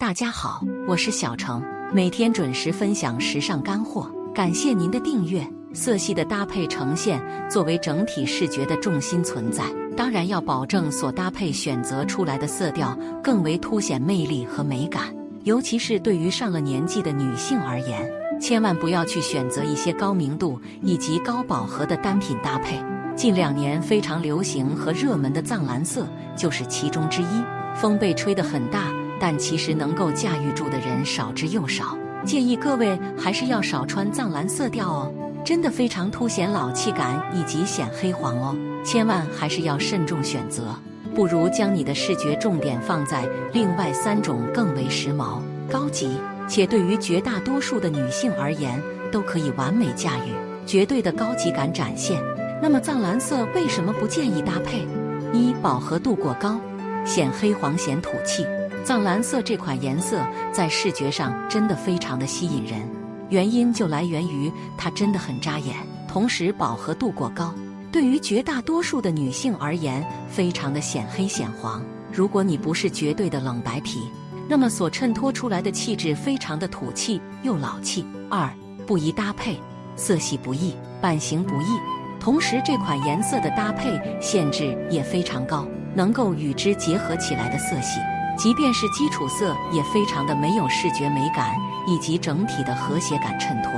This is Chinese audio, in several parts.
大家好，我是小程，每天准时分享时尚干货，感谢您的订阅。色系的搭配呈现作为整体视觉的重心存在，当然要保证所搭配选择出来的色调更为凸显魅力和美感。尤其是对于上了年纪的女性而言，千万不要去选择一些高明度以及高饱和的单品搭配。近两年非常流行和热门的藏蓝色就是其中之一，风被吹得很大。但其实能够驾驭住的人少之又少，建议各位还是要少穿藏蓝色调哦，真的非常凸显老气感以及显黑黄哦，千万还是要慎重选择，不如将你的视觉重点放在另外三种更为时髦、高级，且对于绝大多数的女性而言都可以完美驾驭、绝对的高级感展现。那么藏蓝色为什么不建议搭配？一、饱和度过高，显黑黄显土气。藏蓝色这款颜色在视觉上真的非常的吸引人，原因就来源于它真的很扎眼，同时饱和度过高，对于绝大多数的女性而言，非常的显黑显黄。如果你不是绝对的冷白皮，那么所衬托出来的气质非常的土气又老气。二不宜搭配，色系不易，版型不易，同时这款颜色的搭配限制也非常高，能够与之结合起来的色系。即便是基础色也非常的没有视觉美感以及整体的和谐感衬托，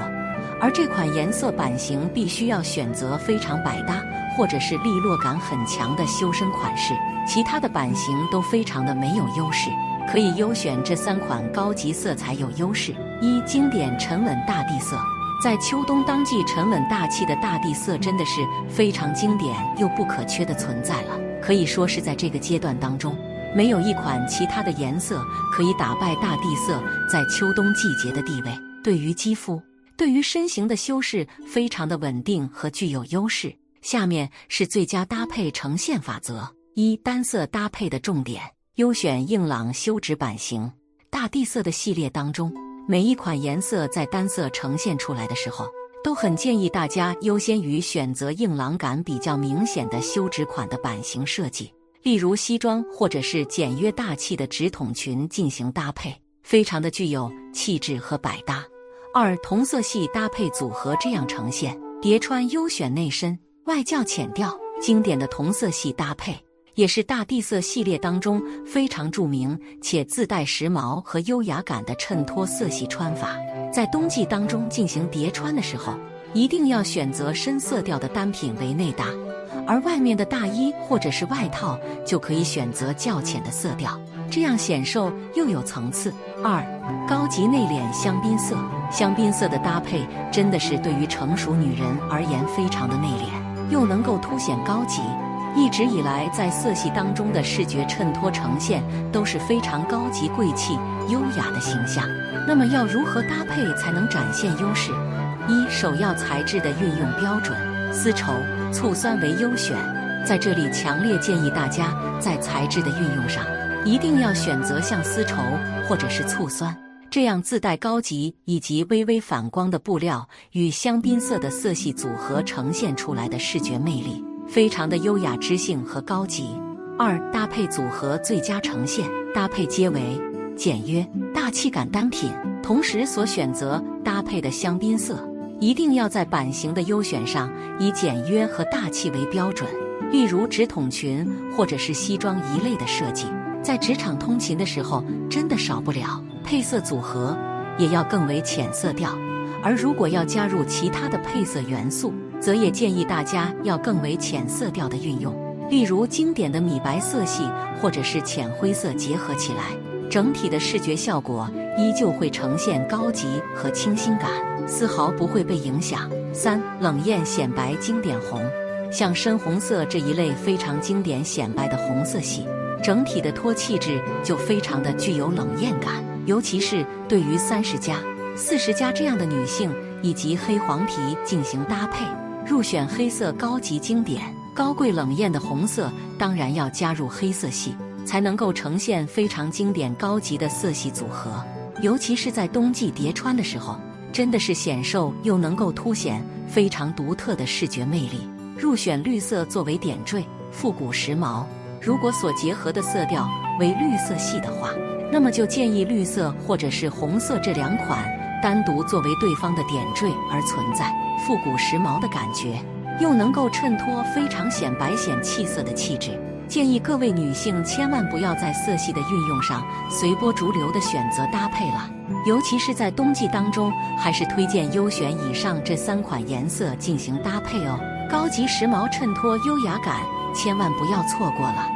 而这款颜色版型必须要选择非常百搭或者是利落感很强的修身款式，其他的版型都非常的没有优势。可以优选这三款高级色彩有优势：一、经典沉稳大地色，在秋冬当季沉稳大气的大地色真的是非常经典又不可缺的存在了，可以说是在这个阶段当中。没有一款其他的颜色可以打败大地色在秋冬季节的地位。对于肌肤、对于身形的修饰非常的稳定和具有优势。下面是最佳搭配呈现法则：一、单色搭配的重点，优选硬朗修直版型。大地色的系列当中，每一款颜色在单色呈现出来的时候，都很建议大家优先于选择硬朗感比较明显的修直款的版型设计。例如西装或者是简约大气的直筒裙进行搭配，非常的具有气质和百搭。二同色系搭配组合这样呈现，叠穿优选内深，外较浅调，经典的同色系搭配，也是大地色系列当中非常著名且自带时髦和优雅感的衬托色系穿法。在冬季当中进行叠穿的时候，一定要选择深色调的单品为内搭。而外面的大衣或者是外套就可以选择较浅的色调，这样显瘦又有层次。二，高级内敛香槟色，香槟色的搭配真的是对于成熟女人而言非常的内敛，又能够凸显高级。一直以来在色系当中的视觉衬托呈现都是非常高级贵气优雅的形象。那么要如何搭配才能展现优势？一，首要材质的运用标准，丝绸。醋酸为优选，在这里强烈建议大家在材质的运用上，一定要选择像丝绸或者是醋酸这样自带高级以及微微反光的布料，与香槟色的色系组合呈现出来的视觉魅力，非常的优雅知性和高级。二搭配组合最佳呈现，搭配皆为简约大气感单品，同时所选择搭配的香槟色。一定要在版型的优选上以简约和大气为标准，例如直筒裙或者是西装一类的设计，在职场通勤的时候真的少不了。配色组合也要更为浅色调，而如果要加入其他的配色元素，则也建议大家要更为浅色调的运用，例如经典的米白色系或者是浅灰色结合起来，整体的视觉效果依旧会呈现高级和清新感。丝毫不会被影响。三冷艳显白经典红，像深红色这一类非常经典显白的红色系，整体的托气质就非常的具有冷艳感。尤其是对于三十加、四十加这样的女性，以及黑黄皮进行搭配，入选黑色高级经典、高贵冷艳的红色，当然要加入黑色系，才能够呈现非常经典高级的色系组合。尤其是在冬季叠穿的时候。真的是显瘦又能够凸显非常独特的视觉魅力。入选绿色作为点缀，复古时髦。如果所结合的色调为绿色系的话，那么就建议绿色或者是红色这两款单独作为对方的点缀而存在，复古时髦的感觉，又能够衬托非常显白显气色的气质。建议各位女性千万不要在色系的运用上随波逐流的选择搭配了，尤其是在冬季当中，还是推荐优选以上这三款颜色进行搭配哦。高级时髦衬托优雅感，千万不要错过了。